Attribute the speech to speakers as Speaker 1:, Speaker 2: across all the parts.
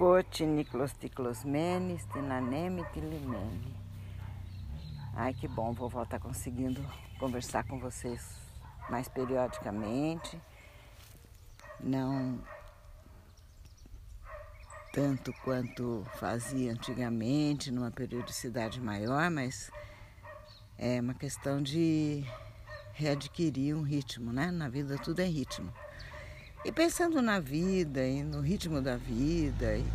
Speaker 1: Cote, Niklos Ticlosmenes, Tinaneme, Tilimene. Ai, que bom, vovó tá conseguindo conversar com vocês mais periodicamente. Não tanto quanto fazia antigamente, numa periodicidade maior, mas é uma questão de readquirir um ritmo, né? Na vida tudo é ritmo. E pensando na vida e no ritmo da vida e,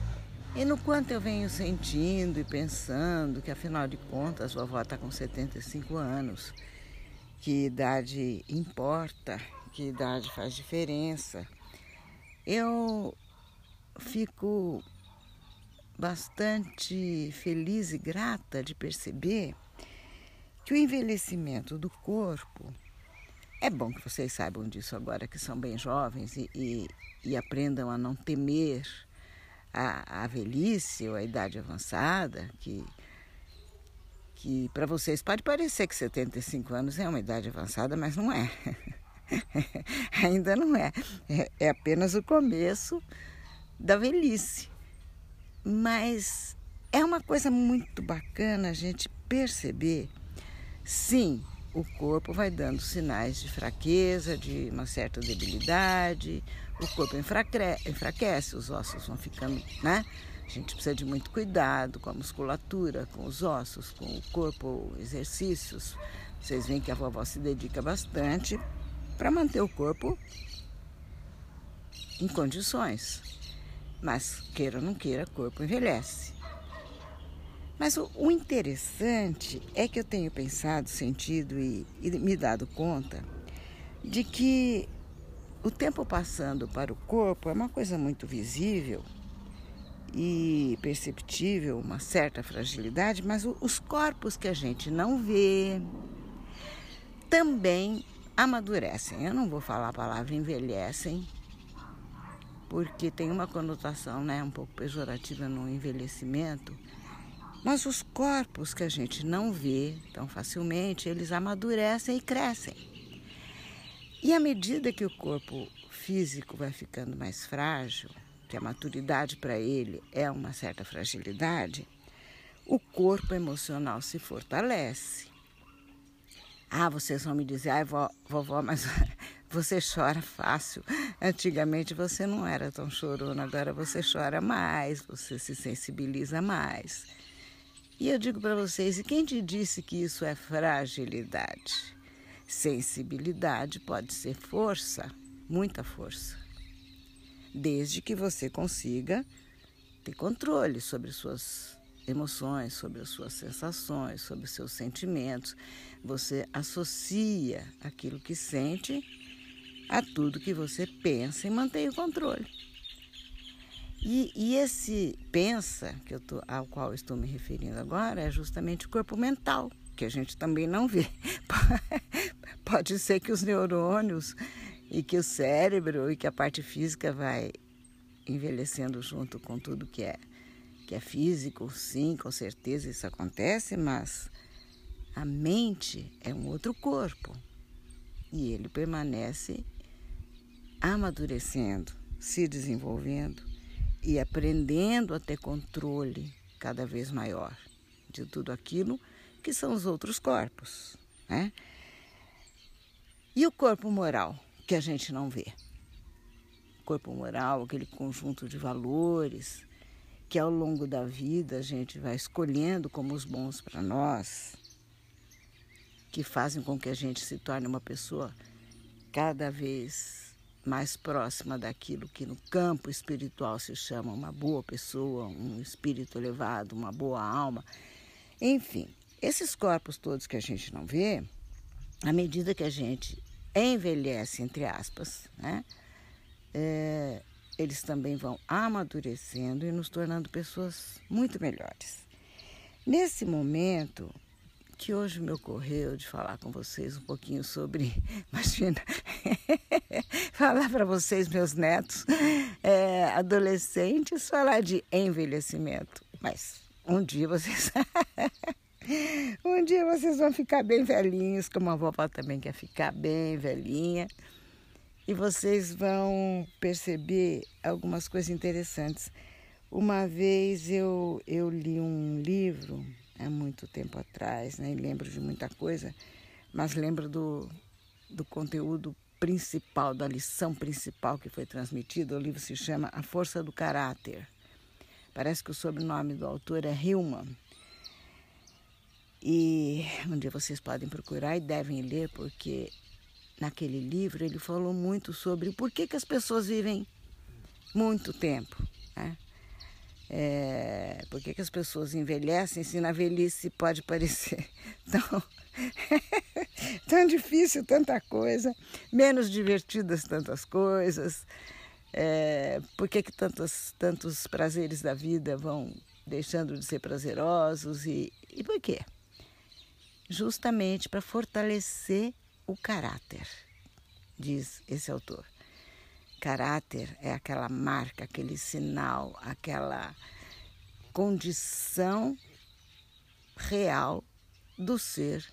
Speaker 1: e no quanto eu venho sentindo e pensando que afinal de contas a vovó está com 75 anos, que idade importa, que idade faz diferença. Eu fico bastante feliz e grata de perceber que o envelhecimento do corpo é bom que vocês saibam disso agora que são bem jovens e, e, e aprendam a não temer a, a, velhice ou a idade avançada, que, que para vocês pode parecer que 75 anos é uma idade avançada, mas não é. Ainda não é. é. É apenas o começo da velhice. Mas é uma coisa muito bacana a gente perceber, sim, o corpo vai dando sinais de fraqueza, de uma certa debilidade, o corpo enfraquece, os ossos vão ficando, né? A gente precisa de muito cuidado com a musculatura, com os ossos, com o corpo, exercícios. Vocês veem que a vovó se dedica bastante para manter o corpo em condições. Mas queira ou não queira, o corpo envelhece. Mas o, o, interessante é que eu tenho pensado, sentido e, e me dado conta de que o tempo passando para o corpo é uma coisa muito visível e perceptível, uma certa fragilidade, mas os corpos que a gente não vê também amadurecem. Eu não vou falar a palavra envelhecem, porque tem uma conotação né, um pouco pejorativa no envelhecimento mas os corpos que a gente não vê tão facilmente, eles amadurecem e crescem. E à medida que o corpo físico vai ficando mais frágil, que a maturidade para ele é uma certa fragilidade, o corpo emocional se fortalece. Ah, vocês vão me dizer, ai, vovó, mas você chora fácil. Antigamente você não era tão chorona, agora você chora mais, você se sensibiliza mais. E eu digo para vocês, e quem te disse que isso é fragilidade? Sensibilidade pode ser força, muita força. Desde que você consiga ter controle sobre suas emoções, sobre as suas sensações, sobre os seus sentimentos. Você associa aquilo que sente a tudo que você pensa e mantém o controle. E, e esse pensa, que eu tô, ao qual estou me referindo agora, é justamente o corpo mental, que a gente também não vê. Pode ser que os neurônios e que o cérebro e que a parte física vai envelhecendo junto com tudo que é que é físico, sim, com certeza isso acontece, mas a mente é um outro corpo e ele permanece amadurecendo, se desenvolvendo e aprendendo a ter controle cada vez maior de tudo aquilo que são os outros corpos, né? E o corpo moral, que a gente não vê. corpo moral, aquele conjunto de valores que ao longo da vida a gente vai escolhendo como os bons para nós, que fazem com que a gente se torne uma pessoa cada vez mais próxima daquilo que no campo espiritual se chama uma boa pessoa, um espírito elevado, uma boa alma. Enfim, esses corpos todos que a gente não vê, à medida que a gente envelhece, entre aspas, né, é, eles também vão amadurecendo e nos tornando pessoas muito melhores. Nesse momento, que hoje me ocorreu de falar com vocês um pouquinho sobre, imagina, falar para vocês, meus netos, é, adolescentes, falar de envelhecimento. Mas um dia vocês. um dia vocês vão ficar bem velhinhos, como a vovó também quer ficar bem velhinha. E vocês vão perceber algumas coisas interessantes. Uma vez eu, eu li um livro, há muito tempo atrás, né? lembro de muita coisa, mas lembro do, do conteúdo principal, da lição principal que foi transmitida. O livro se chama A Força do Caráter. Parece que o sobrenome do autor é Hillman. E um dia vocês podem procurar e devem ler, porque naquele livro ele falou muito sobre por que, que as pessoas vivem muito tempo. Né? É, por que, que as pessoas envelhecem se na velhice pode parecer tão, tão difícil tanta coisa, menos divertidas tantas coisas. É, por que, que tantos, tantos prazeres da vida vão deixando de ser prazerosos e, e por quê? justamente para fortalecer o caráter, diz esse autor. Caráter é aquela marca, aquele sinal, aquela condição real do ser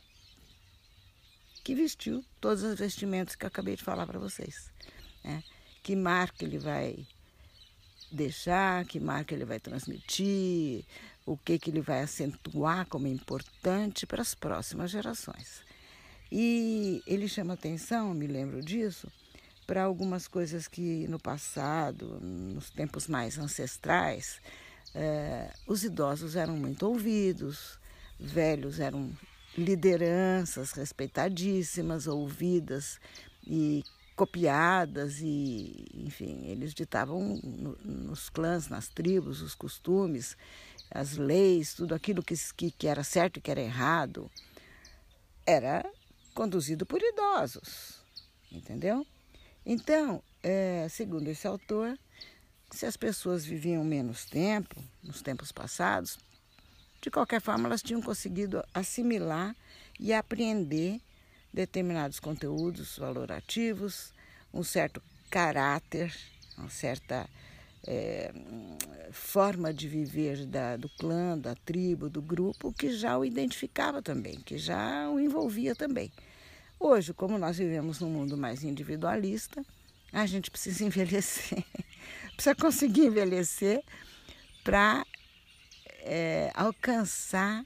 Speaker 1: que vestiu todos os vestimentos que eu acabei de falar para vocês. Né? Que marca ele vai deixar, que marca ele vai transmitir, o que, que ele vai acentuar como importante para as próximas gerações. E ele chama atenção, me lembro disso, para algumas coisas que no passado, nos tempos mais ancestrais, eh, os idosos eram muito ouvidos, velhos eram lideranças respeitadíssimas, ouvidas e copiadas e, enfim, eles ditavam no, nos clãs, nas tribos, os costumes, as leis, tudo aquilo que, que, que era certo e que era errado, era conduzido por idosos, entendeu? Então, é, segundo esse autor, se as pessoas viviam menos tempo, nos tempos passados, de qualquer forma elas tinham conseguido assimilar e apreender determinados conteúdos valorativos, um certo caráter, uma certa é, forma de viver da, do clã, da tribo, do grupo, que já o identificava também, que já o envolvia também. Hoje, como nós vivemos num mundo mais individualista, a gente precisa envelhecer, precisa conseguir envelhecer para é, alcançar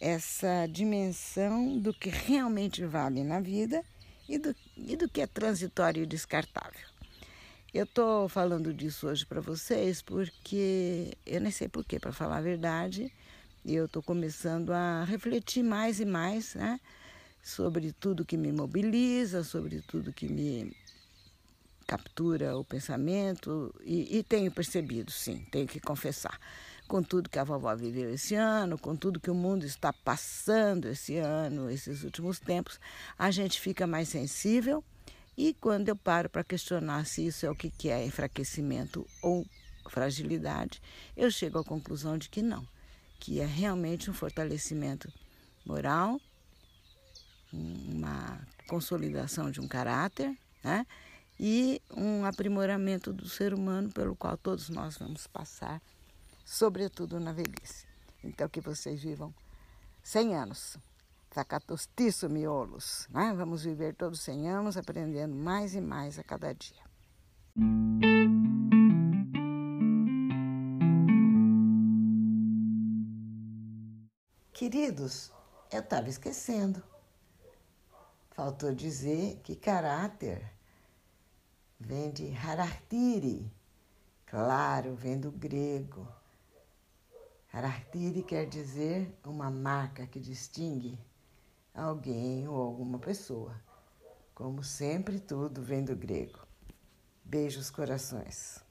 Speaker 1: essa dimensão do que realmente vale na vida e do, e do que é transitório e descartável. Eu estou falando disso hoje para vocês porque eu nem sei porquê, para falar a verdade, eu estou começando a refletir mais e mais né, sobre tudo que me mobiliza, sobre tudo que me captura o pensamento e, e tenho percebido, sim, tenho que confessar com tudo que a vovó viveu esse ano, com tudo que o mundo está passando esse ano, esses últimos tempos, a gente fica mais sensível. E quando eu paro para questionar se isso é o que é enfraquecimento ou fragilidade, eu chego à conclusão de que não, que é realmente um fortalecimento moral, uma consolidação de um caráter, né? E um aprimoramento do ser humano pelo qual todos nós vamos passar sobretudo na velhice. Então, que vocês vivam 100 anos. Sacatostiço miolos. Né? Vamos viver todos 100 anos aprendendo mais e mais a cada dia. Queridos, eu estava esquecendo. Faltou dizer que caráter vem de harartiri, claro, vem do grego Caractere quer dizer uma marca que distingue alguém ou alguma pessoa. Como sempre, tudo vem do grego. Beijos, corações.